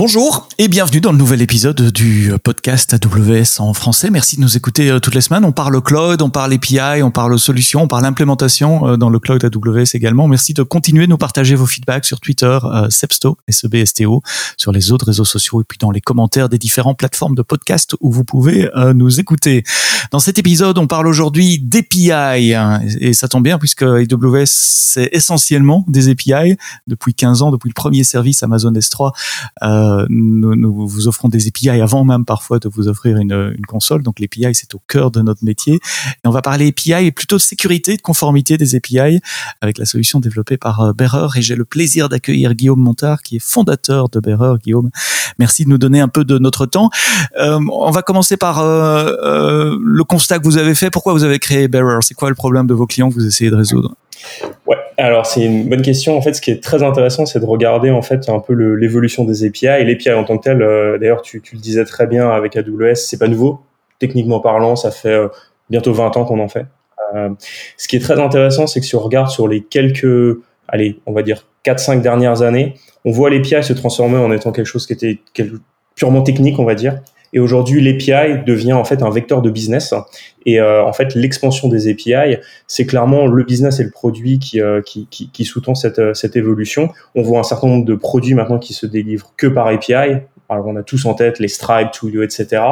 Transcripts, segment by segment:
Bonjour et bienvenue dans le nouvel épisode du podcast AWS en français. Merci de nous écouter euh, toutes les semaines. On parle cloud, on parle API, on parle solutions, on parle implémentation euh, dans le cloud AWS également. Merci de continuer de nous partager vos feedbacks sur Twitter, euh, Sebsto, sur les autres réseaux sociaux et puis dans les commentaires des différentes plateformes de podcast où vous pouvez nous écouter. Dans cet épisode, on parle aujourd'hui d'API et ça tombe bien puisque AWS c'est essentiellement des API depuis 15 ans, depuis le premier service Amazon S3. Euh, nous, vous offrons des API avant même parfois de vous offrir une, console. Donc l'API, c'est au cœur de notre métier. Et on va parler API et plutôt de sécurité, de conformité des API avec la solution développée par euh, Bearer. Et j'ai le plaisir d'accueillir Guillaume Montard, qui est fondateur de Bearer. Guillaume, merci de nous donner un peu de notre temps. Euh, on va commencer par euh, le constat que vous avez fait. Pourquoi vous avez créé Bearer C'est quoi le problème de vos clients que vous essayez de résoudre? Alors c'est une bonne question. En fait, ce qui est très intéressant, c'est de regarder en fait un peu l'évolution des API. Et l'API en tant que tel, euh, d'ailleurs, tu, le disais très bien avec AWS, c'est pas nouveau. Techniquement parlant, ça fait euh, bientôt 20 ans qu'on en fait. Euh, ce qui est très intéressant, c'est que si on regarde sur les quelques, allez, on va dire 4-5 dernières années, on voit l'API se transformer en étant quelque chose qui était purement technique, on va dire. Et aujourd'hui, l'API devient en fait un vecteur de business. Et euh, en fait, l'expansion des API, c'est clairement le business et le produit qui, euh, qui, qui, qui sous-tend cette, cette évolution. On voit un certain nombre de produits maintenant qui se délivrent que par API. Alors, on a tous en tête les Stripe, Twilio, etc.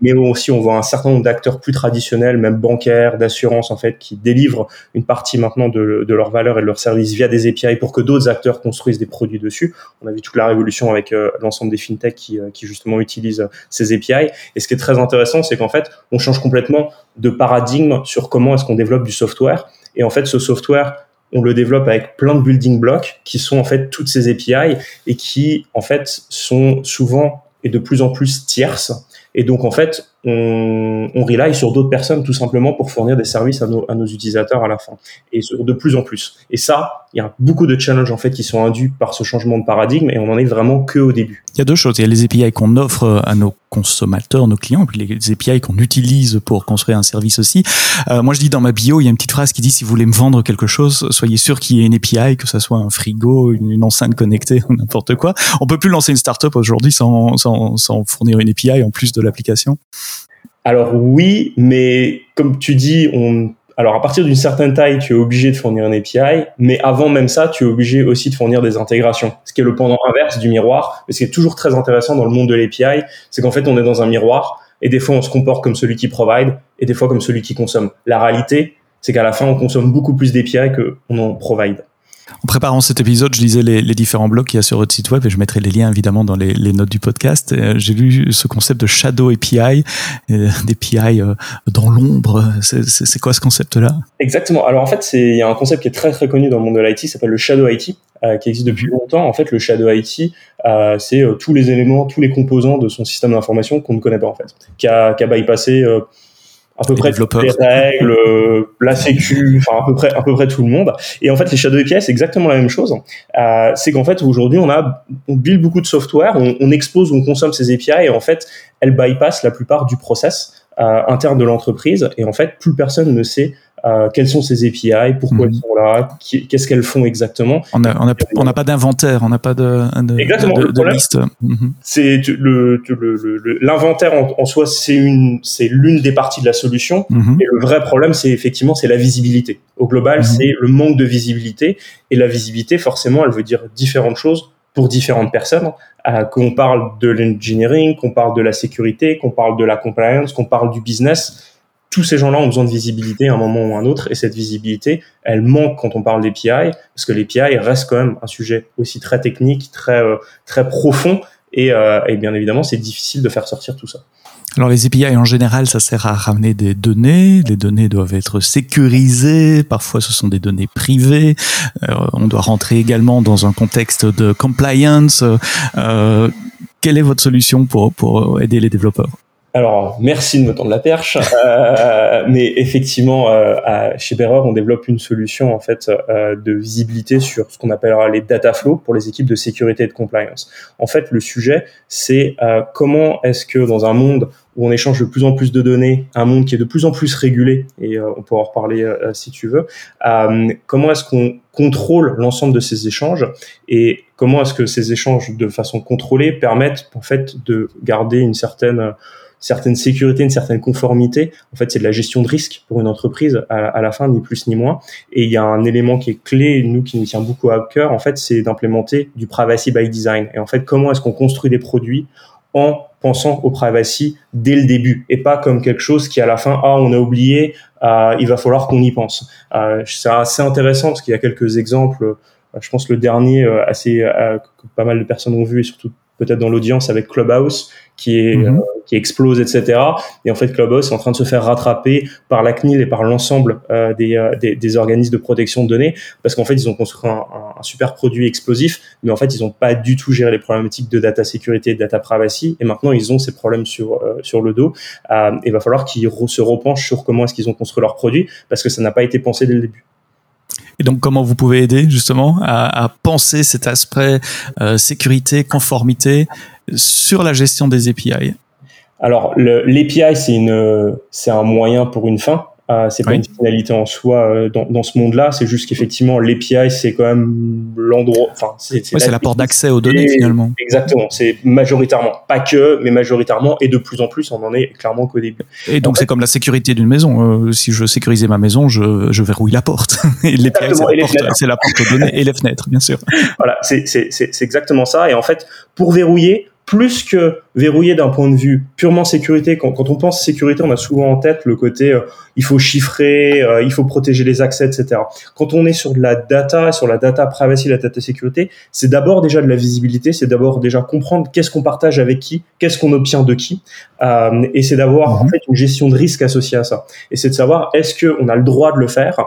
Mais aussi, on voit un certain nombre d'acteurs plus traditionnels, même bancaires, d'assurance, en fait, qui délivrent une partie maintenant de, leur valeur et de leurs services via des API pour que d'autres acteurs construisent des produits dessus. On a vu toute la révolution avec euh, l'ensemble des fintechs qui, euh, qui, justement, utilisent ces API. Et ce qui est très intéressant, c'est qu'en fait, on change complètement de paradigme sur comment est-ce qu'on développe du software. Et en fait, ce software, on le développe avec plein de building blocks qui sont en fait toutes ces API et qui en fait sont souvent et de plus en plus tierces. Et donc en fait, on, on rely sur d'autres personnes tout simplement pour fournir des services à nos, à nos utilisateurs à la fin. Et de plus en plus. Et ça, il y a beaucoup de challenges en fait qui sont induits par ce changement de paradigme et on en est vraiment que au début. Il y a deux choses. Il y a les API qu'on offre à nos consommateurs, nos clients, et puis les API qu'on utilise pour construire un service aussi. Euh, moi, je dis dans ma bio, il y a une petite phrase qui dit si vous voulez me vendre quelque chose, soyez sûr qu'il y ait une API, que ça soit un frigo, une, une enceinte connectée ou n'importe quoi. On peut plus lancer une startup aujourd'hui sans, sans, sans fournir une API en plus de l'application. Alors oui, mais comme tu dis, on alors à partir d'une certaine taille, tu es obligé de fournir une API, mais avant même ça, tu es obligé aussi de fournir des intégrations, ce qui est le pendant inverse du miroir. Mais ce qui est toujours très intéressant dans le monde de l'API, c'est qu'en fait on est dans un miroir et des fois on se comporte comme celui qui provide et des fois comme celui qui consomme. La réalité, c'est qu'à la fin on consomme beaucoup plus d'API qu'on en provide. En préparant cet épisode, je lisais les, différents blogs qu'il y a sur votre site web et je mettrai les liens évidemment dans les, notes du podcast. Euh, j'ai lu ce concept de Shadow API, euh, d'API euh, dans l'ombre. C'est quoi ce concept-là? Exactement. Alors en fait, il y a un concept qui est très très connu dans le monde de l'IT, s'appelle le Shadow IT, qui existe depuis longtemps. En fait, le Shadow IT, c'est tous les éléments, tous les composants de son système d'information qu'on ne connaît pas en fait, qui a bypassé à peu Les près toutes les règles, euh, la sécu, enfin à peu près à peu près tout le monde. Et en fait, les Shadow API, c'est exactement la même chose. Euh, c'est qu'en fait aujourd'hui, on a on build beaucoup de software, on, on expose, on consomme ces API et en fait, elles bypassent la plupart du process euh, interne de l'entreprise. Et en fait, plus personne ne sait euh, quelles sont ces API, pourquoi Mhm. elles sont là, qu'est-ce qu'elles font exactement? On n'a on a, on n'a pas d'inventaire, on n'a pas de, de, Exactement. de, de problème- liste. Mhm. C'est tu- le le- le- l'inventaire en, en soi, c'est une c'est l'une des parties de la solution. Mhm. Et le vrai problème, c'est effectivement c'est la visibilité. Au global, Mhm. c'est le manque de visibilité. Et la visibilité, forcément, elle veut dire différentes choses pour différentes personnes. Euh, qu'on parle de l'engineering, qu'on parle de la sécurité, qu'on parle de la compliance, qu'on parle du business. Tous ces gens-là ont besoin de visibilité à un moment ou à un autre. Et cette visibilité, elle manque quand on parle d'API, parce que l'API reste quand même un sujet aussi très technique, très, euh, très profond. Et, euh, et bien évidemment, c'est difficile de faire sortir tout ça. Alors les API en général, ça sert à ramener des données. Les données doivent être sécurisées. Parfois, ce sont des données privées. Euh, on doit rentrer également dans un contexte de compliance. Quelle est votre solution pour pour aider les développeurs? Alors, merci de me tendre la perche, euh, mais effectivement, euh, chez Bearer, on développe une solution en fait euh, de visibilité sur ce qu'on appellera les data flows pour les équipes de sécurité et de compliance. En fait, le sujet, c'est comment est-ce que dans un monde où on échange de plus en plus de données, un monde qui est de plus en plus régulé, et on pourra en reparler si tu veux, comment est-ce qu'on contrôle l'ensemble de ces échanges et comment est-ce que ces échanges de façon contrôlée permettent en fait de garder une certaine certaine sécurité, une certaine conformité. En fait, c'est de la gestion de risque pour une entreprise à, la fin, ni plus ni moins. Et il y a un élément qui est clé, nous, qui nous tient beaucoup à cœur, en fait, c'est d'implémenter du privacy by design. Et en fait, comment est-ce qu'on construit des produits en pensant au privacy dès le début et pas comme quelque chose qui à la fin ah on a oublié euh, il va falloir qu'on y pense euh, c'est assez intéressant parce qu'il y a quelques exemples euh, je pense le dernier assez que pas mal de personnes ont vu et surtout peut-être dans l'audience avec Clubhouse qui est mhm. euh, qui explose etc et en fait Clubhouse est en train de se faire rattraper par la CNIL et par l'ensemble euh, des, euh, des, des, organismes de protection de données parce qu'en fait ils ont construit un, un, super produit explosif mais en fait ils n'ont pas du tout géré les problématiques de data sécurité et de data privacy et maintenant ils ont ces problèmes sur sur le dos. Il va falloir qu'ils se repenchent sur comment est-ce qu'ils ont construit leur produit parce que ça n'a pas été pensé dès le début. Et donc, comment vous pouvez aider justement à, à penser cet aspect euh, sécurité, conformité sur la gestion des API Alors, l'API, c'est un moyen pour une fin. Euh, c'est pas une finalité en soi euh, dans, dans, ce monde-là. C'est juste qu'effectivement, l'API, c'est quand même l'endroit. Enfin, c'est la porte d'accès aux données finalement. Exactement. C'est majoritairement, pas que, mais majoritairement, et de plus en plus, on en est clairement qu'au début. Et donc, c'est comme la sécurité d'une maison. Euh, si je sécurisais ma maison, je, je verrouille la porte. et l'API, c'est la, porte aux données et les fenêtres, bien sûr. Voilà, c'est exactement ça. Et en fait, pour verrouiller, plus que verrouiller d'un point de vue purement sécurité. Quand, quand, on pense sécurité, on a souvent en tête le côté euh, il faut chiffrer, euh, il faut protéger les accès, etc. Quand on est sur de la data, sur la data privacy, la data sécurité, c'est d'abord déjà de la visibilité, c'est d'abord déjà comprendre qu'est-ce qu'on partage avec qui, qu'est-ce qu'on obtient de qui, euh, et c'est d'avoir en mhm. fait une gestion de risque associée à ça. Et c'est de savoir est-ce qu'on a le droit de le faire,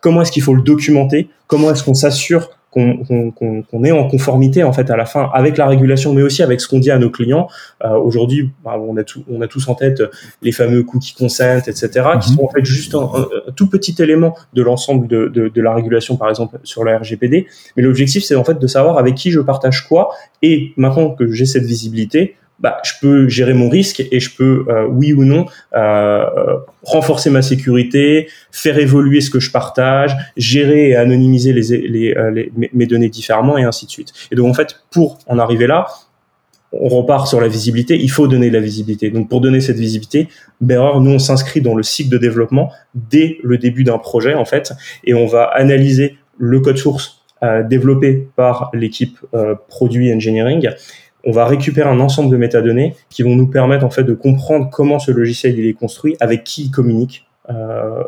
comment est-ce qu'il faut le documenter, comment est-ce qu'on s'assure qu'on est en conformité en fait à la fin avec la régulation, mais aussi avec ce qu'on dit à nos clients. Euh, Aujourd'hui, bah, on a tout, on a tous en tête les fameux cookies consent, etc., qui mhm. sont en fait juste un, tout petit élément de l'ensemble de, de, de, la régulation, par exemple sur la RGPD. Mais l'objectif, c'est en fait de savoir avec qui je partage quoi. Et maintenant que j'ai cette visibilité, bah, je peux gérer mon risque et je peux, euh, oui ou non, euh, renforcer ma sécurité, faire évoluer ce que je partage, gérer et anonymiser les, les, euh, les, mes données différemment et ainsi de suite. Et donc en fait, pour en arriver là, on repart sur la visibilité, il faut donner de la visibilité. Donc pour donner cette visibilité, Bearer, nous on s'inscrit dans le cycle de développement dès le début d'un projet en fait, et on va analyser le code source euh, développé par l'équipe euh, produit engineering on va récupérer un ensemble de métadonnées qui vont nous permettre en fait de comprendre comment ce logiciel il est construit, avec qui il communique euh,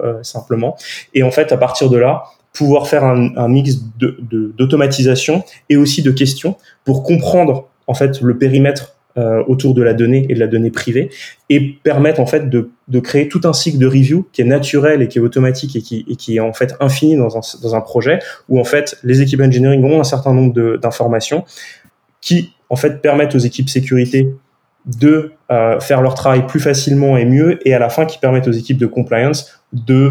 euh simplement. Et en fait, à partir de là, pouvoir faire un, mix d'automatisation de, et aussi de questions pour comprendre en fait le périmètre euh, autour de la donnée et de la donnée privée et permettre en fait de, de, créer tout un cycle de review qui est naturel et qui est automatique et qui, et qui est en fait infini dans un, dans un projet où en fait les équipes engineering ont un certain nombre d'informations qui en fait permettent aux équipes sécurité de euh, faire leur travail plus facilement et mieux, et à la fin qui permettent aux équipes de compliance de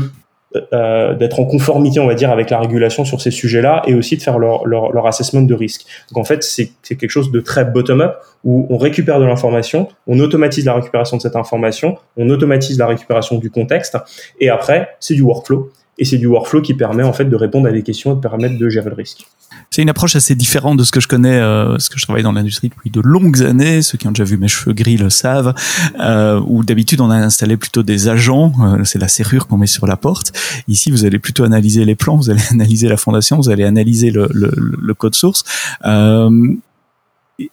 euh, d'être en conformité, on va dire, avec la régulation sur ces sujets-là, et aussi de faire leur, leur, leur assessment de risque. Donc en fait, c'est quelque chose de très bottom-up où on récupère de l'information, on automatise la récupération de cette information, on automatise la récupération du contexte, et après, c'est du workflow. Et c'est du workflow qui permet en fait de répondre à des questions et de permettre de gérer le risque. C'est une approche assez différente de ce que je connais, euh, ce que je travaille dans l'industrie depuis de longues années. Ceux qui ont déjà vu mes cheveux gris le savent. Euh, où d'habitude on a installé plutôt des agents. Euh, c'est la serrure qu'on met sur la porte. Ici, vous allez plutôt analyser les plans, vous allez analyser la fondation, vous allez analyser le, le, le code source. Euh,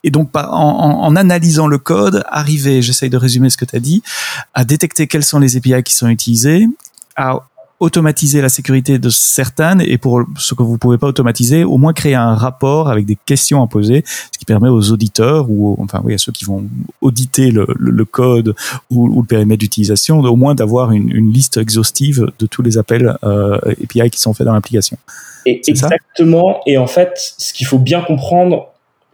et donc en, en, analysant le code, arriver, j'essaye de résumer ce que tu as dit, à détecter quels sont les API qui sont utilisés, à automatiser la sécurité de certaines et pour ce que vous pouvez pas automatiser, au moins créer un rapport avec des questions à poser, ce qui permet aux auditeurs ou enfin oui à ceux qui vont auditer le, le, code ou, ou, le périmètre d'utilisation, au moins d'avoir une, une, liste exhaustive de tous les appels euh, API qui sont faits dans l'application. Exactement. Et en fait, ce qu'il faut bien comprendre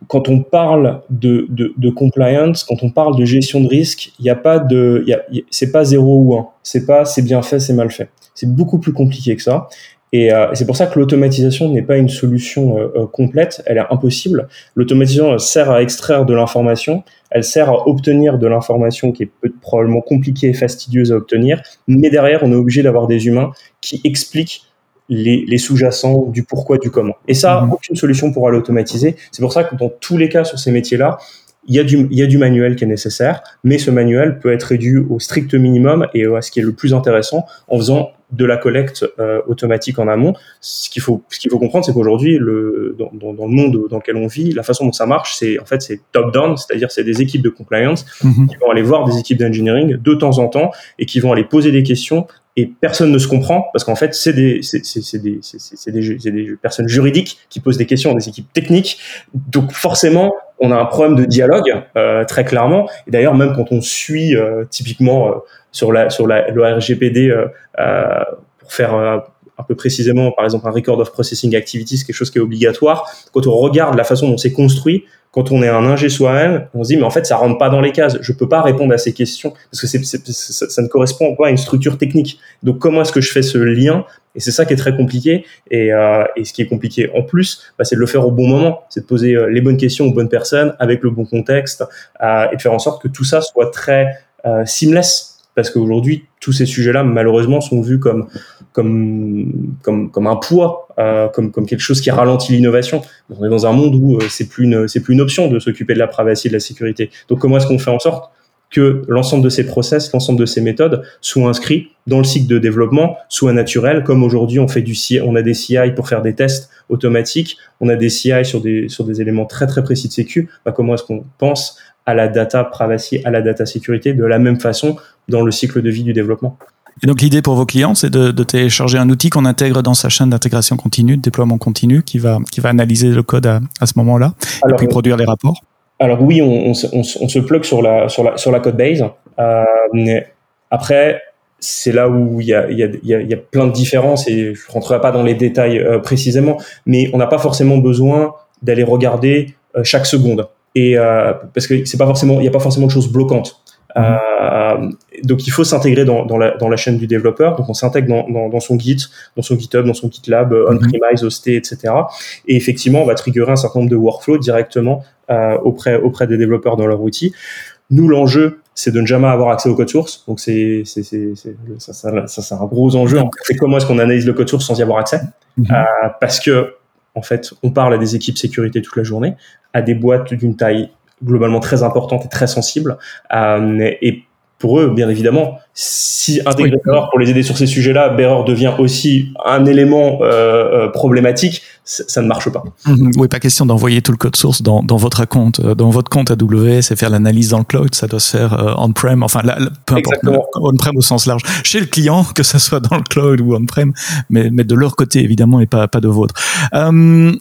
quand on parle de, de, de, compliance, quand on parle de gestion de risque, il n'y a pas de, c'est pas zéro ou un. C'est pas c'est bien fait, c'est mal fait. C'est beaucoup plus compliqué que ça. Et euh, c'est pour ça que l'automatisation n'est pas une solution euh, euh, complète, elle est impossible. L'automatisation sert à extraire de l'information, elle sert à obtenir de l'information qui est probablement compliquée et fastidieuse à obtenir, mais derrière, on est obligé d'avoir des humains qui expliquent les, les sous-jacents du pourquoi, du comment. Et ça, mhm. aucune solution pourra l'automatiser. C'est pour ça que dans tous les cas sur ces métiers-là, il y, a du, il y a du manuel qui est nécessaire, mais ce manuel peut être réduit au strict minimum et à ce qui est le plus intéressant en faisant de la collecte euh, automatique en amont. Ce qu'il faut, ce qu'il faut comprendre, c'est qu'aujourd'hui, le, dans, dans, dans, le monde dans lequel on vit, la façon dont ça marche, c'est en fait c'est top down, c'est-à-dire c'est des équipes de compliance mhm. qui vont aller voir des équipes d'engineering de temps en temps et qui vont aller poser des questions et personne ne se comprend parce qu'en fait c'est des c'est des c'est des, des personnes juridiques qui posent des questions des équipes techniques. Donc forcément on a un problème de dialogue euh, très clairement. Et d'ailleurs même quand on suit euh, typiquement euh, sur la sur la le RGPD pour faire un peu précisément par exemple un record of processing activities quelque chose qui est obligatoire. Quand on regarde la façon dont c'est construit quand on est un ingé soi-même, on se dit mais en fait ça rentre pas dans les cases. Je peux pas répondre à ces questions parce que ça, ça, ne correspond pas à une structure technique. Donc comment est-ce que je fais ce lien? Et c'est ça qui est très compliqué. Et, euh, et ce qui est compliqué en plus, bah, c'est de le faire au bon moment, c'est de poser euh, les bonnes questions aux bonnes personnes avec le bon contexte euh, et de faire en sorte que tout ça soit très euh, seamless parce qu'aujourd'hui tous ces sujets-là malheureusement sont vus comme comme comme comme un poids, euh, comme comme quelque chose qui ralentit l'innovation. On est dans un monde où euh, c'est plus une c'est plus une option de s'occuper de la privacy et de la sécurité. Donc comment est-ce qu'on fait en sorte que l'ensemble de ces process, l'ensemble de ces méthodes soient inscrits dans le cycle de développement, soient naturels, comme aujourd'hui on fait du CI, on a des CI pour faire des tests automatiques, on a des CI sur des sur des éléments très très précis de sécu. Bah, comment est-ce qu'on pense à la data privacy, à la data sécurité de la même façon dans le cycle de vie du développement et donc l'idée pour vos clients, c'est de, de, télécharger un outil qu'on intègre dans sa chaîne d'intégration continue, de déploiement continu, qui va, qui va analyser le code à, à ce moment-là, et puis produire les rapports. Alors oui, on, on, on, on, se plug sur la, sur la, sur la code base. Euh, après, c'est là où il y a, y, a, y a, plein de différences et je rentrerai pas dans les détails euh, précisément, mais on n'a pas forcément besoin d'aller regarder euh, chaque seconde. Et euh, parce que c'est pas forcément, il n'y a pas forcément de choses bloquantes. Euh, donc il faut s'intégrer dans, dans, la, dans la chaîne du développeur. Donc on s'intègre dans, son Git, dans son GitHub, dans son GitLab, euh, on-premise, hosté, etc. Et effectivement, on va triggerer un certain nombre de workflows directement euh, auprès, auprès des développeurs dans leur outil. Nous, l'enjeu, c'est de ne jamais avoir accès au code source. Donc c'est ça, ça, ça c'est un gros enjeu. C'est comment est-ce qu'on analyse le code source sans y avoir accès? Mm -hmm. euh, Parce que en fait, on parle à des équipes sécurité toute la journée, à des boîtes d'une taille globalement très importante et très sensible. Euh, et pour eux, bien évidemment, si intégrer oui. pour les aider sur ces sujets-là, Bearer devient aussi un élément euh, euh, problématique, ça ne marche pas. Mmh, oui, pas question d'envoyer tout le code source dans, dans votre compte, euh, dans votre compte AWS et faire l'analyse dans le cloud. Ça doit se faire euh, on-prem, enfin, la, peu importe, on-prem au sens large, chez le client, que ça soit dans le cloud ou on-prem, mais, mais de leur côté évidemment et pas pas de vôtre. Euh,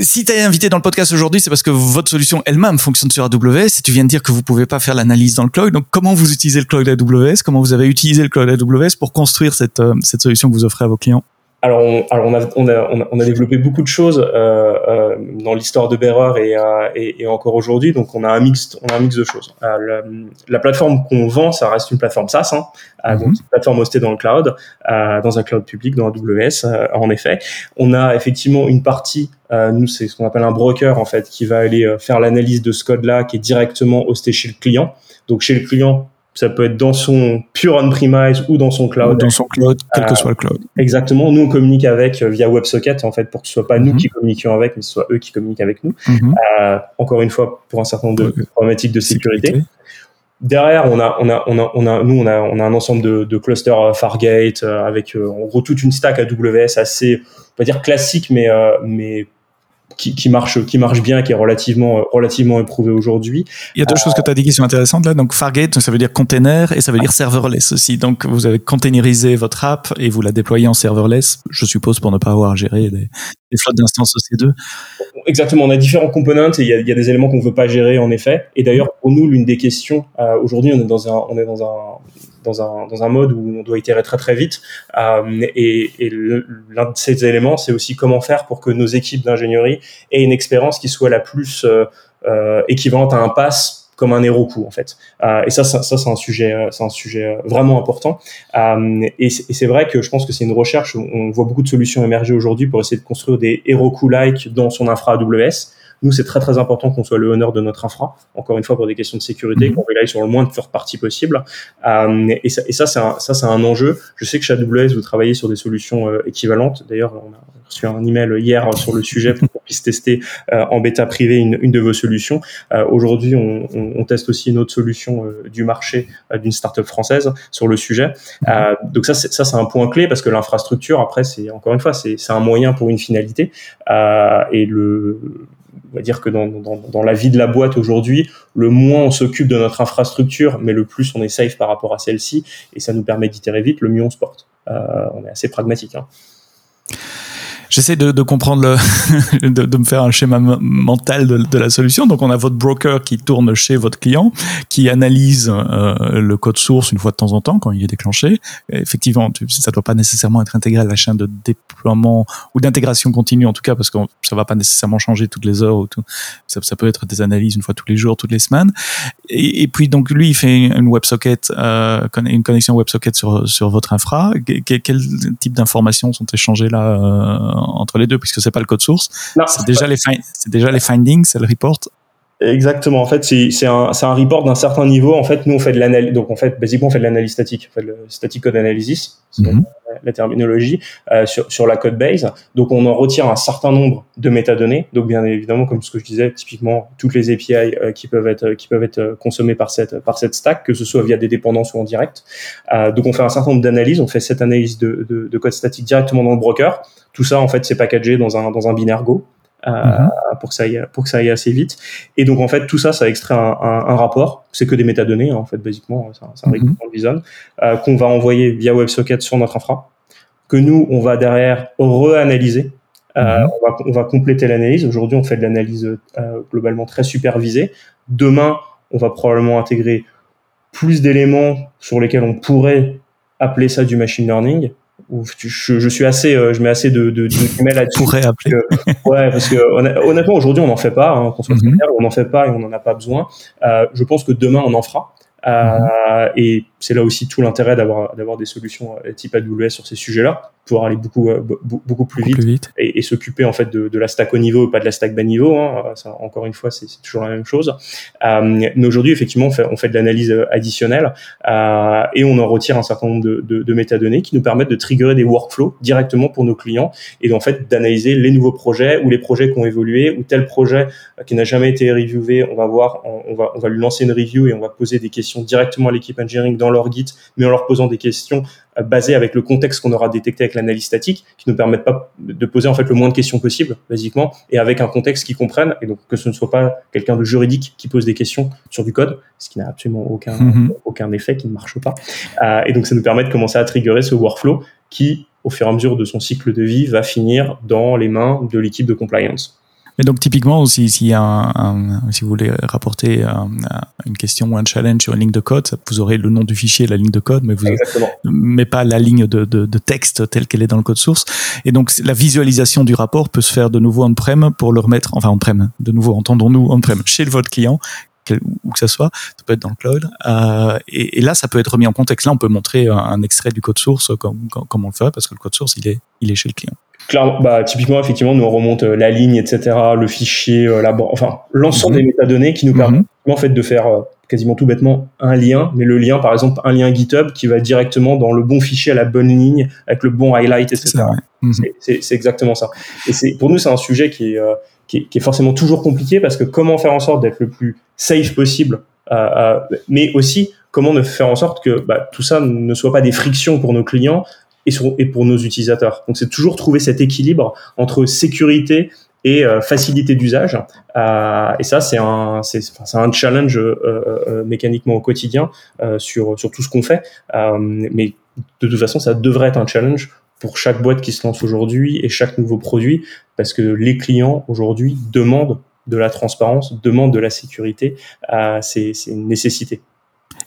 si tu es invité dans le podcast aujourd'hui, c'est parce que votre solution elle-même fonctionne sur AWS. Et tu viens de dire que vous pouvez pas faire l'analyse dans le cloud. Donc, comment vous utilisez le cloud AWS Comment vous avez utilisé le cloud AWS pour construire cette, euh, cette solution que vous offrez à vos clients? Alors, on, alors on, a, on, a, on, a, développé beaucoup de choses euh, euh, dans l'histoire de Bearer et, euh, et, et, encore aujourd'hui. Donc, on a un mix, on a un mix de choses. Euh, la plateforme qu'on vend, ça reste une plateforme SaaS, hein, mm -hmm. donc une plateforme hostée dans le cloud, dans un cloud public, dans AWS. en effet, on a effectivement une partie. nous, c'est ce qu'on appelle un broker en fait, qui va aller faire l'analyse de ce code-là, qui est directement hosté chez le client. Donc, chez le client, ça peut être dans son pure on-premise ou dans son cloud. Dans son cloud, quel que euh, soit le cloud. Exactement. Nous, on communique avec euh, via WebSocket, en fait, pour que ce soit pas mm -hmm. nous mhm. qui communiquions avec, mais ce soit eux qui communiquent avec nous. Mm -hmm. euh, encore une fois, pour un certain nombre de problématiques de sécurité. sécurité. Derrière, on a, on a, on a, on a, nous, on a, on a un ensemble de, de clusters euh, Fargate avec, en gros, toute une stack AWS assez, on va dire classique, mais, mais qui, qui, marche qui marche bien, qui est relativement relativement éprouvé aujourd'hui. Il y a deux euh, choses que tu as dit qui sont intéressantes là. Donc Fargate, donc ça veut dire container et ça veut dire serverless aussi. Donc vous avez containerisé votre app et vous la déployez en serverless, je suppose pour ne pas avoir à gérer des, des flottes d'instances EC2. Exactement, on a différents components et il y a, il y a des éléments qu'on ne veut pas gérer en effet. Et d'ailleurs pour nous l'une des questions euh, aujourd'hui on est dans un on est dans un dans un, dans un mode où on doit itérer très très vite. et, et l'un de ces éléments, c'est aussi comment faire pour que nos équipes d'ingénierie aient une expérience qui soit la plus équivalente à un pass comme un Heroku en fait. Euh, et ça, ça, c'est un sujet, euh, c'est un sujet euh, vraiment important. Euh, et c'est vrai que je pense que c'est une recherche. Où on voit beaucoup de solutions émerger aujourd'hui pour essayer de construire des Heroku-like dans son infra AWS. Nous, c'est très très important qu'on soit le honneur de notre infra. Encore une fois, pour des questions de sécurité, mhm. qu'on rely sur le moins de third party possible. Euh, et ça, et ça c'est un, ça c'est un enjeu. Je sais que chez AWS, vous travaillez sur des solutions euh, équivalentes. D'ailleurs, on a reçu un email hier sur le sujet pour qu'on puisse tester euh, en bêta privé une, une, de vos solutions. Euh, aujourd'hui, on, on, on, teste aussi une autre solution euh, du marché d'une startup française sur le sujet. Mhm. donc ça, ça c'est un point clé parce que l'infrastructure, après, c'est encore une fois, c'est un moyen pour une finalité. et le on va dire que dans, dans, dans, la vie de la boîte aujourd'hui, le moins on s'occupe de notre infrastructure, mais le plus on est safe par rapport à celle-ci, et ça nous permet d'itérer vite, le mieux on se porte. Euh, on est assez pragmatique. Hein. J'essaie de, de, comprendre le, de, de, me faire un schéma mental de, de, la solution. Donc, on a votre broker qui tourne chez votre client, qui analyse euh, le code source une fois de temps en temps quand il est déclenché. effectivement, ça doit pas nécessairement être intégré à la chaîne de déploiement ou d'intégration continue en tout cas, parce que ça va pas nécessairement changer toutes les heures ou tout. Ça, peut être des analyses une fois tous les jours, toutes les semaines. Et, puis donc lui, il fait une WebSocket, euh, une connexion WebSocket sur sur votre infra. Quel, quel type d'informations sont échangées là euh, entre les deux puisque c'est pas le code source. C'est déjà, les c'est déjà les findings, c'est le report. Exactement. En fait, c'est un, un report d'un certain niveau. En fait, nous, on fait de l'analyse. Donc, en fait, basiquement, on fait de l'analyse statique. On fait le static code analysis, mm la terminologie, euh, sur, sur la code base. Donc, on en retire un certain nombre de métadonnées. Donc, bien évidemment, comme ce que je disais, typiquement, toutes les API euh, qui peuvent être qui peuvent être consommées par cette par cette stack, que ce soit via des dépendances ou en direct. Euh, donc, on fait un certain nombre d'analyses. On fait cette analyse de, de, de code statique directement dans le broker. Tout ça, en fait, c'est packagé dans un dans un binaire Go. Mhm. pour que ça aille pour que ça aille assez vite. Et donc en fait tout ça, ça extrait un, un, un rapport. C'est que des métadonnées en fait basiquement, c'est un, un mm -hmm. euh, qu'on va envoyer via WebSocket sur notre infra, que nous on va derrière reanalyser. Euh, mhm. on, va, on va compléter l'analyse. Aujourd'hui, on fait de l'analyse euh, globalement très supervisée. Demain, on va probablement intégrer plus d'éléments sur lesquels on pourrait appeler ça du machine learning je, je, suis assez, euh, je mets assez de, de, de là-dessus. Pourrait appeler. ouais, parce que honnêtement, aujourd'hui, on n'en fait pas, hein, qu'on soit mm on n'en fait pas et on n'en a pas besoin. Euh, je pense que demain, on en fera. Euh, mhm. Et c'est là aussi tout l'intérêt d'avoir d'avoir des solutions euh, type AWS sur ces sujets-là, pouvoir aller beaucoup euh, beaucoup plus vite, plus vite. et, et s'occuper en fait de, de, la stack haut niveau, pas de la stack bas niveau. Hein. Ça, encore une fois, c'est toujours la même chose. Euh, mais aujourd'hui, effectivement, on fait, on fait de l'analyse additionnelle euh, et on en retire un certain nombre de, de, de, métadonnées qui nous permettent de triggerer des workflows directement pour nos clients et en fait d'analyser les nouveaux projets ou les projets qui ont évolué ou tel projet qui n'a jamais été reviewé. On va voir, on, va on va lui lancer une review et on va poser des questions directement à l'équipe engineering dans leur guide, mais en leur posant des questions euh, basées avec le contexte qu'on aura détecté avec l'analyse statique, qui nous permettent pas de poser en fait le moins de questions possible, basiquement, et avec un contexte qu'ils comprennent, et donc que ce ne soit pas quelqu'un de juridique qui pose des questions sur du code, ce qui n'a absolument aucun mm-hmm. aucun effet, qui ne marche pas. Euh, et donc ça nous permet de commencer à triggerer ce workflow qui, au fur et à mesure de son cycle de vie, va finir dans les mains de l'équipe de compliance. Mais donc typiquement, si, si, un, un, si vous voulez rapporter un, une question ou un challenge sur une ligne de code, vous aurez le nom du fichier, la ligne de code, mais vous mais pas la ligne de, de, de texte telle qu'elle est dans le code source. Et donc la visualisation du rapport peut se faire de nouveau on-prem pour le remettre, enfin on-prem, de nouveau entendons-nous on-prem chez votre client où que ce soit, ça peut être dans le cloud. Euh, et, et, là, ça peut être remis en contexte. Là, on peut montrer un, un extrait du code source comme, comme, comme on le fait, parce que le code source, il est, il est chez le client. Clairement, bah, typiquement, effectivement, nous on remonte euh, la ligne, etc., le fichier, euh, la enfin, l'ensemble mm -hmm. des métadonnées qui nous mm -hmm. permettent en fait de faire euh, quasiment tout bêtement un lien, mais le lien, par exemple, un lien GitHub qui va directement dans le bon fichier à la bonne ligne avec le bon highlight, etc. -hmm. C'est exactement ça. Et c'est pour nous, c'est un sujet qui est, qui est, qui est forcément toujours compliqué parce que comment faire en sorte d'être le plus safe possible, euh, mais aussi comment ne faire en sorte que bah, tout ça ne soit pas des frictions pour nos clients et, pour nos utilisateurs. Donc c'est toujours trouver cet équilibre entre sécurité et euh, facilité d'usage. Euh, et ça, c'est un, challenge euh, mécaniquement au quotidien sur, sur tout ce qu'on fait. mais de toute façon, ça devrait être un challenge pour chaque boîte qui se lance aujourd'hui et chaque nouveau produit, parce que les clients aujourd'hui demandent de la transparence, demandent de la sécurité. c'est, c'est une nécessité.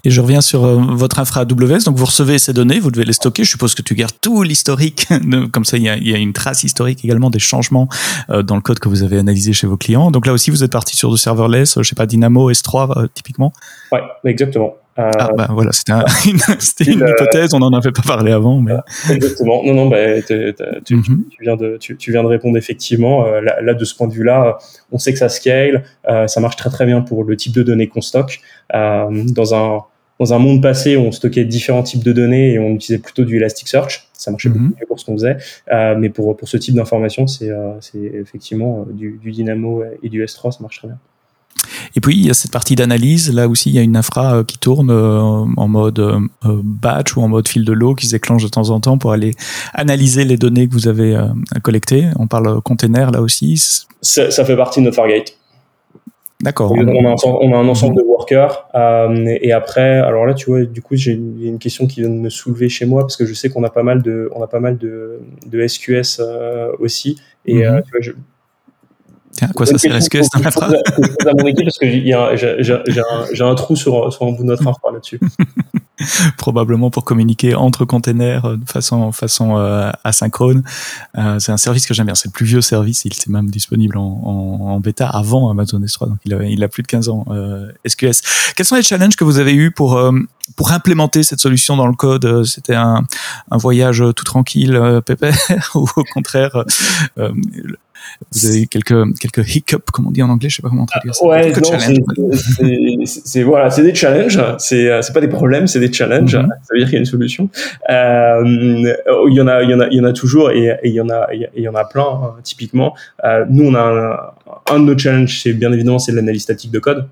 Et je reviens sur euh, votre infra AWS. Donc, vous recevez ces données, vous devez les stocker. Je suppose que tu gardes tout l'historique. Comme ça, il y, a, une trace historique également des changements euh, dans le code que vous avez analysé chez vos clients. Donc là aussi, vous êtes parti sur du serverless, je sais pas, Dynamo, S3, euh, typiquement. Ouais, exactement. Euh, ah bah voilà, c'était un, une, une hypothèse, on n'en avait pas parlé avant. Mais... Exactement. Non, non, bah, tu, mm-hmm. tu, viens de, tu, viens de répondre effectivement. Euh, là, là, de ce point de vue-là, on sait que ça scale, euh, ça marche très très bien pour le type de données qu'on stocke. Euh, dans un dans un monde passé, on stockait différents types de données et on utilisait plutôt du Elasticsearch. Ça marchait beaucoup mm-hmm. mieux pour ce qu'on faisait. Euh, mais pour, pour ce type d'information, c'est c'est effectivement du, du Dynamo et du S3, ça marche très bien. Et puis il y a cette partie d'analyse. Là aussi, il y a une infra euh, qui tourne euh, en mode euh, batch ou en mode fil de l'eau qui se déclenche de temps en temps pour aller analyser les données que vous avez collectées. On parle container là aussi. Ça, ça fait partie de notre Fargate. D'accord. On, a un, ensemble de workers. et après, alors là, tu vois, du coup, j'ai une question qui vient de me soulever chez moi parce que je sais qu'on a pas mal de, on a pas mal de, de SQS aussi. Et tu vois, je, Tiens, quoi ça sert? SQS dans la phrase à mon équipe parce que j'ai un, un, trou sur, sur un bout de notre infra là-dessus. Probablement pour communiquer entre containers euh, de façon, façon euh, asynchrone. Euh, c'est un service que j'aime bien. C'est le plus vieux service. Il était même disponible en, en, en bêta avant Amazon S3. Donc il a, il a plus de 15 ans. Euh, SQS. Quels sont les challenges que vous avez eu pour, euh, pour implémenter cette solution dans le code? C'était un, un voyage tout tranquille, pépère, ou au contraire vous avez quelques quelques hiccups, comme on dit en anglais, je sais pas comment traduire ça. Ouais, non, c'est voilà, c'est des challenges. C'est euh, c'est pas des problèmes, c'est des challenges. Mm-hmm. Ça veut dire qu'il y a une solution. Euh, il y en a, il y en a, il y en a toujours et, il y en a, il y en a plein. Hein, typiquement, euh, nous on a un, un de nos challenges, c'est bien évidemment c'est l'analyse statique de code.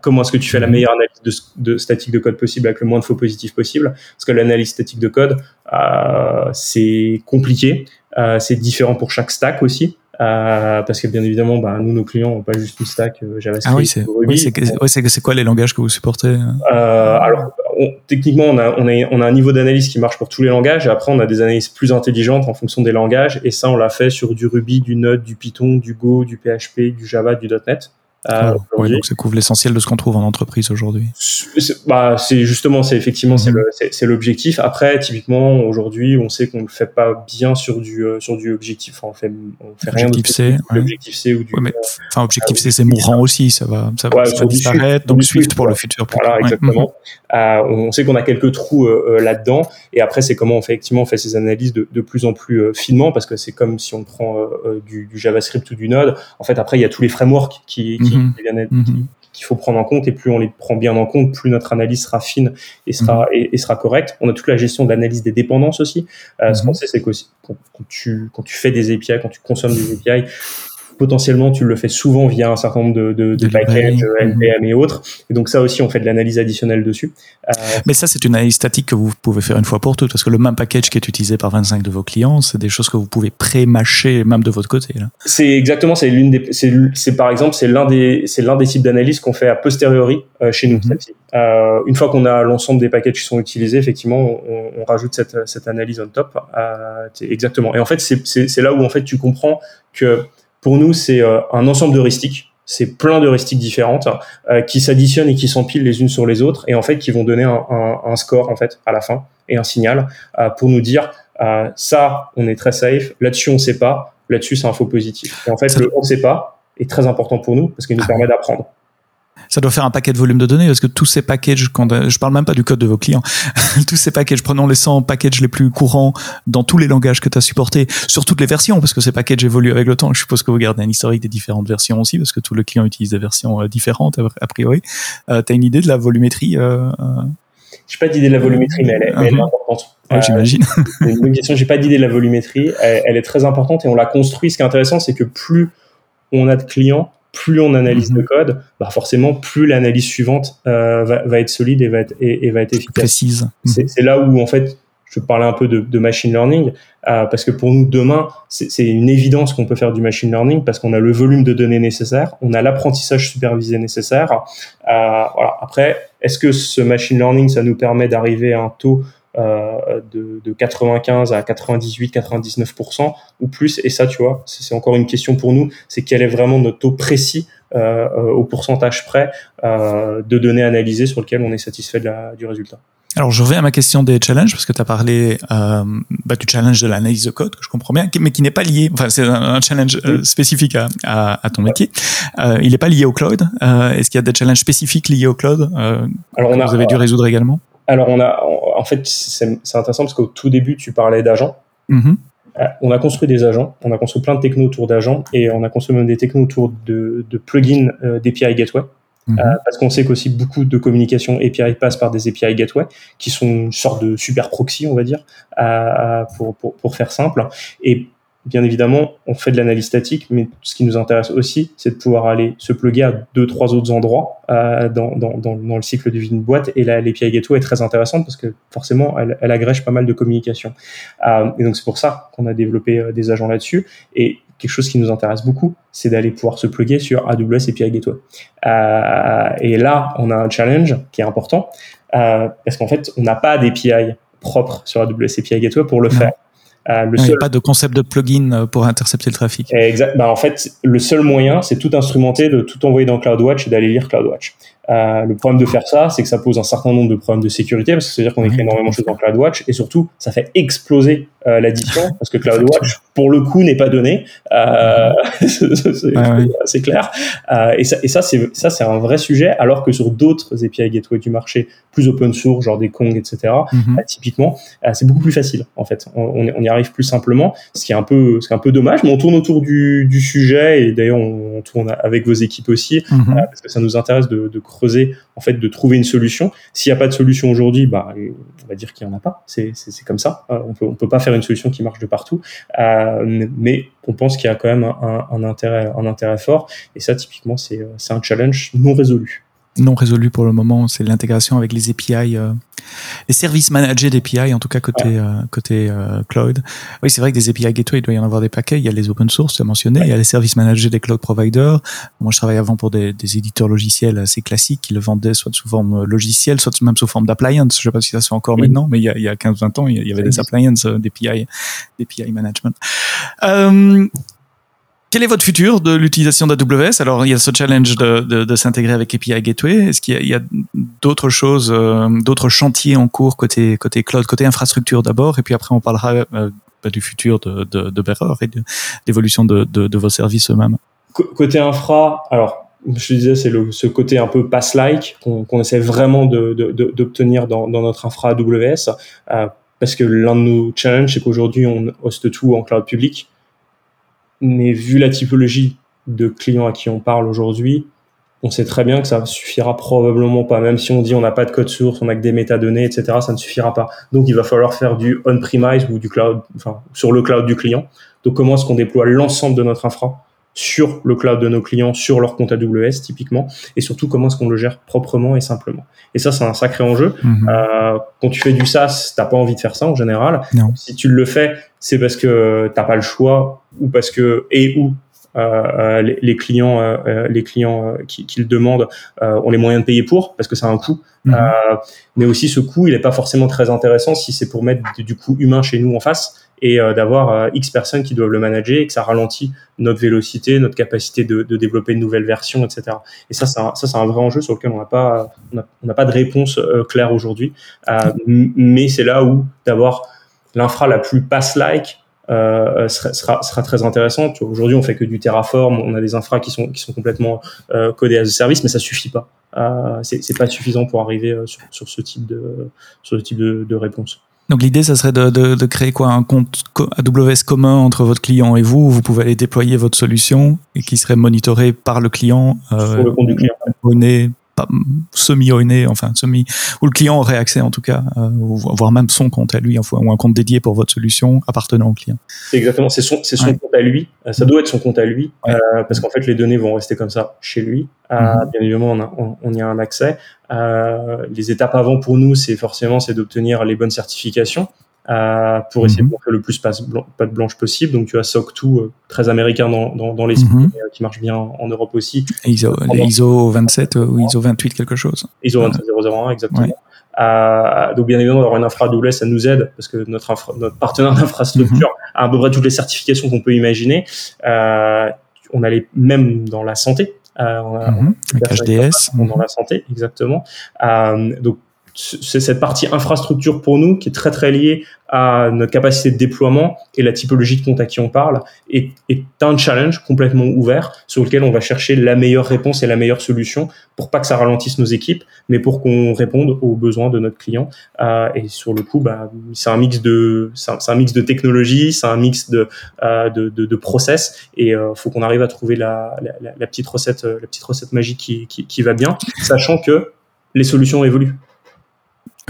Comment est-ce que tu fais la mm-hmm. meilleure analyse de, de, statique de code possible avec le moins de faux positifs possible? Parce que l'analyse statique de code, euh, c'est compliqué, euh, c'est différent pour chaque stack aussi. Euh, parce que bien évidemment, bah, nous, nos clients n'ont pas juste une stack euh, JavaScript. Ah oui, c'est oui, c'est quoi les langages que vous supportez euh, Alors, techniquement, on a, on, a, on a un niveau d'analyse qui marche pour tous les langages, et après, on a des analyses plus intelligentes en fonction des langages, et ça, on l'a fait sur du Ruby, du Node, du Python, du Go, du PHP, du Java, du .NET. Euh, donc ça couvre l'essentiel de ce qu'on trouve en entreprise aujourd'hui. Bah, c'est justement, c'est effectivement, c'est mhm. l'objectif. Après, typiquement, aujourd'hui, on sait qu'on ne fait pas bien sur du euh, sur du objectif. Enfin, on fait on fait rien objectif C, l'objectif C ou du. Ouais, mais, enfin, objectif C, c'est mourant aussi. Ça va, ça va, ça disparaître. Donc Swift pour le futur. Voilà, exactement. Mhm. Euh, on sait qu'on a quelques trous euh, là-dedans. Et après, c'est comment on fait effectivement on fait ces analyses de, de plus en plus finement parce que c'est comme si on prend du, du, JavaScript ou du Node. En fait, après, il y a tous les frameworks qui, qui Mhm. Mhm. qu'il faut prendre en compte et plus on les prend bien en compte, plus notre analyse sera fine et sera mhm. et, sera correcte. On a toute la gestion de l'analyse des dépendances aussi. Euh, Ce qu'on sait, c'est que quand, tu quand tu fais des API, quand tu consommes des API, potentiellement tu le fais souvent via un certain nombre de, de, de, packages, NPM et autres. Et donc ça aussi, on fait de l'analyse additionnelle dessus. Euh, Mais ça, c'est une analyse statique que vous pouvez faire une fois pour toutes, parce que le même package qui est utilisé par 25 de vos clients, c'est des choses que vous pouvez pré-mâcher même de votre côté. C'est exactement, c'est l'une des, c'est par exemple, c'est l'un des, c'est l'un des types d'analyse qu'on fait a posteriori euh, chez nous. Mhm. Euh, une fois qu'on a l'ensemble des packages qui sont utilisés, effectivement, on, on rajoute cette, cette analyse on top. Euh, exactement. Et en fait, c'est là où en fait tu comprends que pour nous, c'est euh, un ensemble d'heuristiques. C'est plein d'heuristiques différentes euh, qui s'additionnent et qui s'empilent les unes sur les autres et en fait qui vont donner un, un, un score en fait à la fin et un signal euh, pour nous dire ça, on est très safe. Là-dessus, on sait pas. Là-dessus, c'est un faux positif. Et en fait, le on sait pas est très important pour nous parce qu'il nous ah permet d'apprendre ça doit faire un paquet de volume de données parce que tous ces packages, quand, je parle même pas du code de vos clients, tous ces packages, prenons les 100 packages les plus courants dans tous les langages que tu as supportés, sur toutes les versions, parce que ces packages évoluent avec le temps. Je suppose que vous gardez un historique des différentes versions aussi, parce que tous les clients utilisent des versions euh, différentes a priori. Euh, tu as une idée de la volumétrie euh, euh... J'ai pas d'idée de la volumétrie, mais elle est, elle est uh-huh. importante. Ouais, J'imagine. c'est une bonne question. J'ai pas d'idée de la volumétrie. Elle, elle, est très importante et on l'a construit. Ce qui est intéressant, c'est que plus on a de clients, plus on analyse mhm. le code, bah forcément, plus l'analyse suivante euh, va, va, être solide et va être, et, et va être efficace. Précise. C'est mhm. là où, en fait, je parlais un peu de, de machine learning, euh, parce que pour nous, demain, c'est une évidence qu'on peut faire du machine learning parce qu'on a le volume de données nécessaire, on a l'apprentissage supervisé nécessaire. Euh, voilà. Après, est-ce que ce machine learning, ça nous permet d'arriver à un taux de, de, 95 à 98, 99% ou plus. Et ça, tu vois, c'est encore une question pour nous, c'est quel est vraiment notre taux précis au pourcentage près de données analysées sur lesquelles on est satisfait de la, du résultat. Alors, je reviens à ma question des challenges, parce que tu as parlé euh, bah, du challenge de l'analyse de code, que je comprends bien, mais qui n'est pas lié, enfin, c'est un, challenge euh, spécifique à, à, à, ton métier. Euh, il n'est pas lié au cloud. Euh, Est-ce qu'il y a des challenges spécifiques liés au cloud euh, Alors, on a, vous avez dû résoudre également? Alors, on a, en fait, c'est intéressant parce qu'au tout début, tu parlais d'agents. Mm-hmm. Euh, on a construit des agents, on a construit plein de technos autour d'agents et on a construit même des technos autour de, de plugins euh, d'API Gateway. Mhm. Euh, parce qu'on sait qu'aussi beaucoup de communication API passe par des API gateway qui sont une sorte de super proxy, on va dire, pour, pour, pour, faire simple. Et bien évidemment, on fait de l'analyse statique, mais ce qui nous intéresse aussi, c'est de pouvoir aller se plugger à deux, trois autres endroits euh, dans, dans, dans, dans, le cycle de vie d'une boîte. Et là, l'API Gateway est très intéressante parce que forcément, elle, elle agrège pas mal de communication. Euh, et donc, c'est pour ça qu'on a développé euh, des agents là-dessus. Et quelque chose qui nous intéresse beaucoup, c'est d'aller pouvoir se plugger sur AWS API Gateway. Euh, et là, on a un challenge qui est important euh, parce qu'en fait, on n'a pas d'API propre sur AWS API Gateway pour le faire. Euh, le il n'y a pas de concept de plugin euh, pour intercepter le trafic. Exact. Bah, en fait, le seul moyen, c'est tout instrumenter, de tout envoyer dans CloudWatch et d'aller lire CloudWatch. Euh, le problème de faire ça, c'est que ça pose un certain nombre de problèmes de sécurité, parce que ça veut dire qu'on écrit énormément de choses dans CloudWatch, et surtout, ça fait exploser euh, l'addition, parce que CloudWatch, pour le coup, n'est pas donné. Euh, c'est clair. Euh, et ça, et ça c'est ça, c'est un vrai sujet, alors que sur d'autres API gateway du marché, plus open source, genre des Kong, etc., mhm. bah, typiquement, c'est beaucoup plus facile, en fait. On, on, y arrive plus simplement, ce qui est un peu, ce qui est un peu dommage, mais on tourne autour du, du sujet, et d'ailleurs, on, on, tourne avec vos équipes aussi, mhm. parce que ça nous intéresse de, de creuser, en fait, de trouver une solution. S'il n'y a pas de solution aujourd'hui, bah, on va dire qu'il n'y en a pas. C'est comme ça. Euh, on peut, peut pas faire une solution qui marche de partout. Euh, mais on pense qu'il y a quand même intérêt, un intérêt fort. Et ça, typiquement, c'est un challenge non résolu non résolu pour le moment, c'est l'intégration avec les API, euh, les services managés d'API, en tout cas côté euh, côté euh, cloud. Oui, c'est vrai que des API gateway, il doit y en avoir des paquets. Il y a les open source, tu as mentionné, il y a les services managés des cloud providers. Moi, je travaillais avant pour des, des, éditeurs logiciels assez classiques qui le vendaient soit sous forme logicielle, soit même sous forme d'appliance. Je sais pas si ça se fait encore maintenant, mais il y a, il y a 15-20 ans, il y avait des appliances d'API, d'API management. Quel est votre futur de l'utilisation d'AWS Alors, il y a ce challenge de, de, de s'intégrer avec API Gateway. Est-ce qu'il y a, a d'autres choses, euh, d'autres chantiers en cours côté, côté cloud, côté infrastructure d'abord, et puis après on parlera euh, du futur de, de, de et d'évolution de, de, de, vos services eux-mêmes. Côté infra, alors je disais, c'est ce côté un peu pass-like qu'on essaie vraiment d'obtenir dans, dans, notre infra AWS, euh, parce que l'un de nos challenges, c'est qu'aujourd'hui, on hoste tout en cloud public mais vu la typologie de clients à qui on parle aujourd'hui, on sait très bien que ça suffira probablement pas. Même si on dit on n'a pas de code source, on n'a que des métadonnées, etc., ça ne suffira pas. Donc il va falloir faire du on-premise ou du cloud, enfin sur le cloud du client. Donc comment est-ce qu'on déploie l'ensemble de notre infra sur le cloud de nos clients, sur leur compte AWS typiquement, et surtout comment est-ce qu'on le gère proprement et simplement? Et ça, c'est un sacré enjeu. Mhm. Euh, quand tu fais du SaaS, t'as pas envie de faire ça en général. Si tu le fais, c'est parce que t'as pas le choix ou parce que et ou euh, euh les, les, clients, euh, euh, les clients qui, qui, le demandent ont les moyens de payer pour, parce que ça a un coût. Mhm. mais aussi ce coût, il est pas forcément très intéressant si c'est pour mettre du coût humain chez nous en face et euh, d'avoir euh, X personnes qui doivent le manager et que ça ralentit notre vélocité, notre capacité de, de développer de nouvelles versions, etc. Et ça, c'est un, ça, c'est un vrai enjeu sur lequel on n'a pas, on n'a pas de réponse euh, claire aujourd'hui. mais c'est là où d'avoir l'infra la plus pass-like euh, sera, sera, sera, très intéressante. Aujourd'hui, on fait que du Terraform, on a des infras qui sont qui sont complètement euh, codés à ce service, mais ça suffit pas. Euh, c'est pas suffisant pour arriver sur, sur, ce type de sur ce type de, de réponse. Donc l'idée, ça serait de, de, de, créer quoi? Un compte AWS commun entre votre client et vous. Où vous pouvez aller déployer votre solution et qui serait monitoré par le client. Euh, Sur le compte du client semi-oné, enfin semi, où le client aurait accès en tout cas, euh, voire même son compte à lui, ou un compte dédié pour votre solution appartenant au client. Exactement, c'est son, c'est son compte à lui, euh, ça doit être son compte à lui, euh, parce qu'en fait les données vont rester comme ça chez lui. Euh, mhm. Bien évidemment, on, on, y a un accès. les étapes avant pour nous, c'est forcément c'est d'obtenir les bonnes certifications. Euh, pour essayer de mhm. montrer le plus pas, pas de blanche possible. Donc tu as SOC 2 euh, très américain dans, dans, dans l'esprit, mm qui marche bien en, Europe aussi. ISO, les ISO 27 ou ISO 28 quelque chose. ISO 27001 exactement. Euh, donc bien évidemment d'avoir une infra AWS ça nous aide parce que notre, infra, notre partenaire d'infrastructure mhm. a à peu près toutes les certifications qu'on peut imaginer. Euh, on allait même dans la santé on a, mhm. HDS. dans la santé, exactement. donc c'est cette partie infrastructure pour nous qui est très très liée à notre capacité de déploiement et la typologie de compte à qui on parle est, un challenge complètement ouvert sur lequel on va chercher la meilleure réponse et la meilleure solution pour pas que ça ralentisse nos équipes, mais pour qu'on réponde aux besoins de notre client. Euh, et sur le coup, bah, c'est un mix de c'est un, mix de technologie, c'est un mix de, euh, de, de, process et euh, faut qu'on arrive à trouver la, la, petite recette la petite recette magique qui, qui va bien, sachant que les solutions évoluent.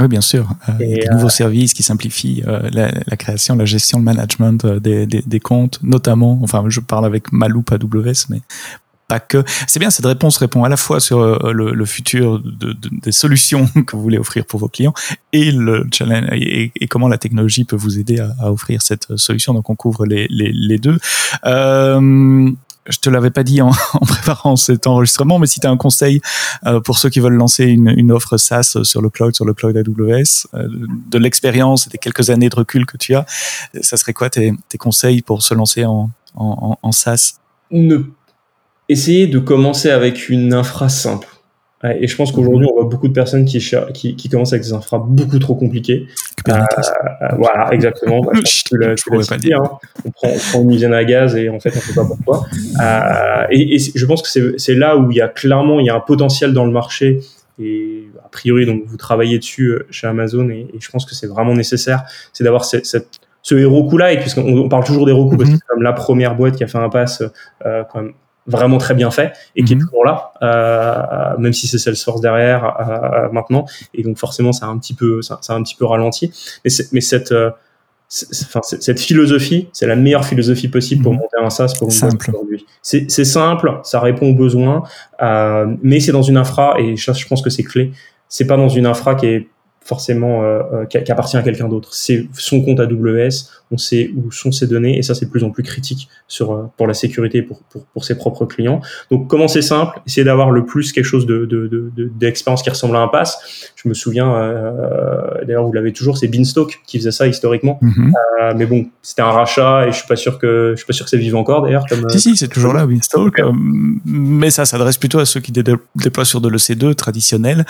Oui, bien sûr. Euh, des nouveaux euh, services qui simplifient euh, la, la, création, la gestion, le management des, des, des, comptes, notamment. Enfin, je parle avec ma loupe AWS, mais pas que. C'est bien, cette réponse répond à la fois sur le, le futur de, de, des solutions que vous voulez offrir pour vos clients et le challenge et, et comment la technologie peut vous aider à, à, offrir cette solution. Donc, on couvre les, les, les deux. Euh, je te l'avais pas dit en, préparant cet enregistrement, mais si tu un conseil euh, pour ceux qui veulent lancer une, offre SaaS sur le cloud, sur le cloud AWS, euh, de l'expérience des quelques années de recul que tu as, ça serait quoi tes, conseils pour se lancer en, en, SaaS? Ne... Essayer de commencer avec une infra simple. Et je pense qu'aujourd'hui, on voit beaucoup de personnes qui, qui, qui commencent avec des infras beaucoup trop compliquées. Euh, euh, voilà, exactement. Bah, tu l'as dit, hein. on, prend, on prend une usine à gaz et en fait, on ne sait pas pourquoi. Euh, et, et, je pense que c'est là où il y a clairement il y a un potentiel dans le marché. Et a priori, donc vous travaillez dessus euh, chez Amazon et, et je pense que c'est vraiment nécessaire, c'est d'avoir cette, cette ce héros là puisqu'on on parle toujours d'héros parce que mhm. c'est comme la première boîte qui a fait un pass euh, quand même vraiment très bien fait et qui est mhm. toujours là, euh, même si c'est Salesforce derrière euh, maintenant. Et donc forcément, ça a un petit peu, ça, ça a un petit peu ralenti. Mais, mais cette, euh, enfin, cette philosophie, c'est la meilleure philosophie possible pour mhm. monter un SaaS pour aujourd'hui. C'est simple, ça répond aux besoins, mais c'est dans une infra et je, je pense que c'est clé. C'est pas dans une infra qui est forcément qui, appartient à quelqu'un d'autre. C'est son compte AWS, on sait où sont ses données et ça c'est de plus en plus critique sur euh, pour la sécurité pour, pour, pour ses propres clients. Donc comment c'est simple, essayer d'avoir le plus quelque chose de d'expérience de, de, qui ressemble à un pass. Je me souviens euh, d'ailleurs vous l'avez toujours, c'est Beanstalk qui faisait ça historiquement. Mm-hmm. euh, mais bon, c'était un rachat et je suis pas sûr que je suis pas sûr que ça vive encore d'ailleurs. Comme, si si, c'est toujours là Beanstalk, mais ça s'adresse plutôt à ceux qui déploient sur de l'EC2 traditionnel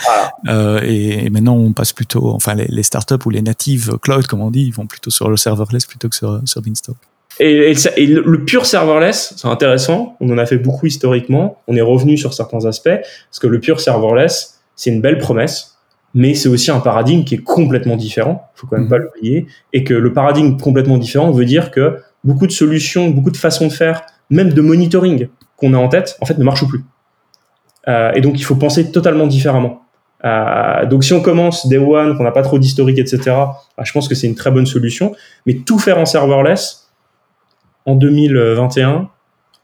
et, et maintenant on passe plutôt, enfin les, les, startups ou les natives cloud, comme on dit, ils vont plutôt sur le serverless plutôt que sur, sur Beanstalk. Et, et, le pur serverless, c'est intéressant. On en a fait beaucoup historiquement. On est revenu sur certains aspects parce que le pur serverless, c'est une belle promesse, mais c'est aussi un paradigme qui est complètement différent. Faut quand même pas mhm. l'oublier. Et que le paradigme complètement différent veut dire que beaucoup de solutions, beaucoup de façons de faire, même de monitoring qu'on a en tête, en fait, ne marchent plus. Euh, et donc, il faut penser totalement différemment. Euh, donc si on commence Day One, qu'on n'a pas trop d'historique, etc., bah, je pense que c'est une très bonne solution. Mais tout faire en serverless en 2021,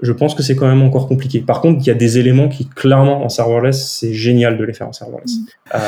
je pense que c'est quand même encore compliqué. Par contre, il y a des éléments qui, clairement, en serverless, c'est génial de les faire en serverless. Euh,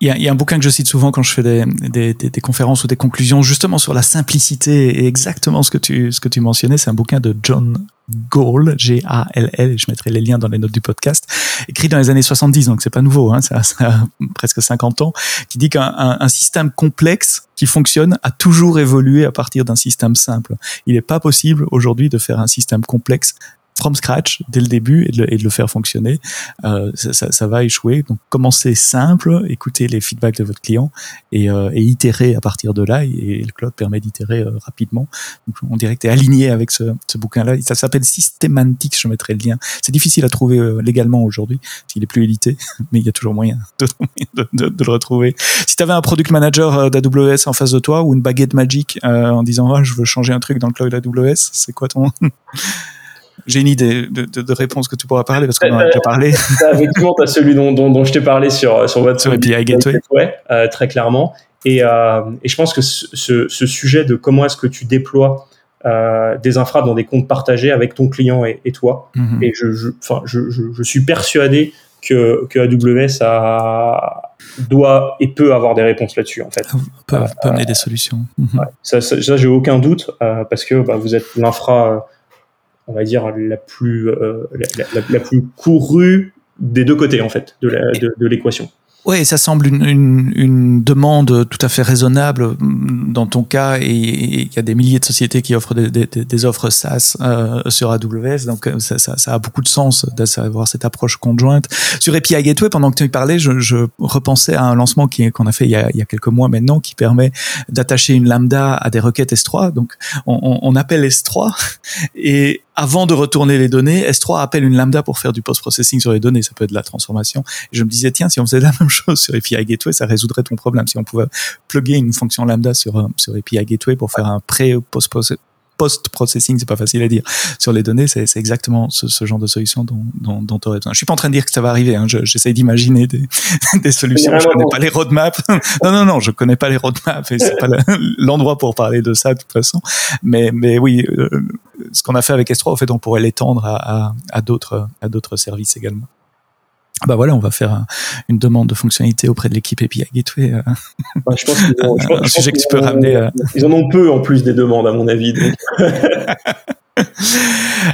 il y, a, il y a, un bouquin que je cite souvent quand je fais des, des, des, conférences ou des conclusions, justement sur la simplicité et exactement ce que tu, ce que tu mentionnais. C'est un bouquin de John Gall, G-A-L-L, je mettrai les liens dans les notes du podcast, écrit dans les années 70, donc c'est pas nouveau, hein, ça, ça, a presque 50 ans, qui dit qu'un un, système complexe qui fonctionne a toujours évolué à partir d'un système simple. Il n'est pas possible aujourd'hui de faire un système complexe from scratch dès le début et de, le, et de le faire fonctionner, euh, ça, ça, ça, va échouer. Donc commencez simple, écoutez les feedbacks de votre client et, euh, et itérer à partir de là. Et, le cloud permet d'itérer euh, rapidement. Donc, on dirait que es aligné avec ce, ce bouquin-là. Ça s'appelle Systematics, je mettrai le lien. C'est difficile à trouver euh, légalement aujourd'hui, s'il est plus édité, mais il y a toujours moyen de, de, de le retrouver. Si tu avais un product manager euh, d'AWS en face de toi ou une baguette magique en disant ah, je veux changer un truc dans le cloud AWS, c'est quoi ton j'ai une idée de, de, de, réponse que tu pourras parler parce qu'on en a déjà parlé. Effectivement, tu as celui dont, dont, dont je t'ai parlé sur, sur votre sur API Gateway. Ouais, euh, très clairement. Et, euh, et, je pense que ce, ce, sujet de comment est-ce que tu déploies euh, des infras dans des comptes partagés avec ton client et, et toi, mm-hmm. et je, je, je, je, suis persuadé que, que AWS a, doit et peut avoir des réponses là-dessus en fait. Peut, peut amener des solutions. Ouais, ça, ça, ça j'ai aucun doute euh, parce que bah, vous êtes l'infra on va dire, la plus, euh, la, plus courue des deux côtés, en fait, de l'équation. Oui, ça semble une, une, une, demande tout à fait raisonnable mm, dans ton cas, et il y a des milliers de sociétés qui offrent des, des, des offres SaaS euh, sur AWS, donc euh, ça, ça, ça, a beaucoup de sens d'avoir cette approche conjointe. Sur API Gateway, pendant que tu parlais, je, je repensais à un lancement qu'on a fait il y a, il y a, quelques mois maintenant, qui permet d'attacher une lambda à des requêtes S3. Donc, on, on appelle S3 et avant de retourner les données, S3 appelle une lambda pour faire du post-processing sur les données. Ça peut être de la transformation. Et je me disais, tiens, si on faisait la même chose sur API Gateway, ça résoudrait ton problème. Si on pouvait plugger une fonction lambda sur, euh, sur API Gateway pour faire un pré-post post-processing, c'est pas facile à dire, sur les données, c'est exactement ce, ce, genre de solution dont, dont, dont tu aurais besoin. Je suis pas en train de dire que ça va arriver, hein. j'essaie d'imaginer des, des solutions. Je connais pas les roadmaps. non, non, non, je connais pas les roadmaps et c'est pas l'endroit pour parler de ça de toute façon. Mais, mais oui, euh, ce qu'on a fait avec S3, en fait, on pourrait l'étendre à, à, à d'autres, à d'autres services également bah voilà, on va faire une demande de fonctionnalité auprès de l'équipe API Gateway. Euh, bah, je pense un sujet que tu peux ramener. Euh. Ils en ont peu en plus des demandes, à mon avis.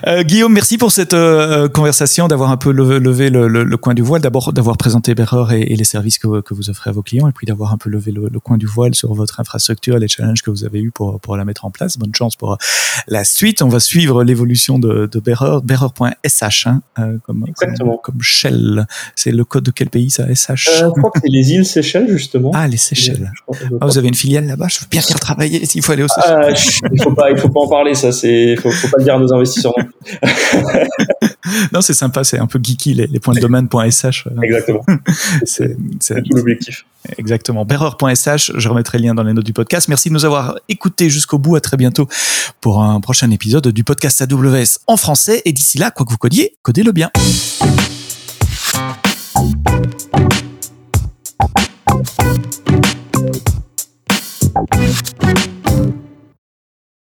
Euh, Guillaume, merci pour cette euh, conversation, d'avoir un peu levé, le, le, le, coin du voile, d'abord d'avoir présenté Berreur et, et, les services que, que, vous offrez à vos clients, et puis d'avoir un peu levé le, coin du voile sur votre infrastructure, les challenges que vous avez eu pour, pour la mettre en place. Bonne chance pour la suite. On va suivre l'évolution de, de Berreur, Berreur.sh, hein, euh, comme, comme, comme, Shell. C'est le code de quel pays ça SH euh, Je crois que c'est les îles Seychelles, justement. Ah, les Seychelles. Ah, vous avez une filiale là-bas? Je veux bien faire travailler s'il faut aller au ah, Seychelles. il faut pas, il faut pas en parler, ça. C'est, faut, faut pas le dire à nos investisseurs non, c'est sympa, c'est un peu geeky les, les points de domaine.sh. Exactement. c'est tout l'objectif. Exactement. Berreur.sh, je remettrai le lien dans les notes du podcast. Merci de nous avoir écoutés jusqu'au bout. À très bientôt pour un prochain épisode du podcast AWS en français. Et d'ici là, quoi que vous codiez, codez-le bien.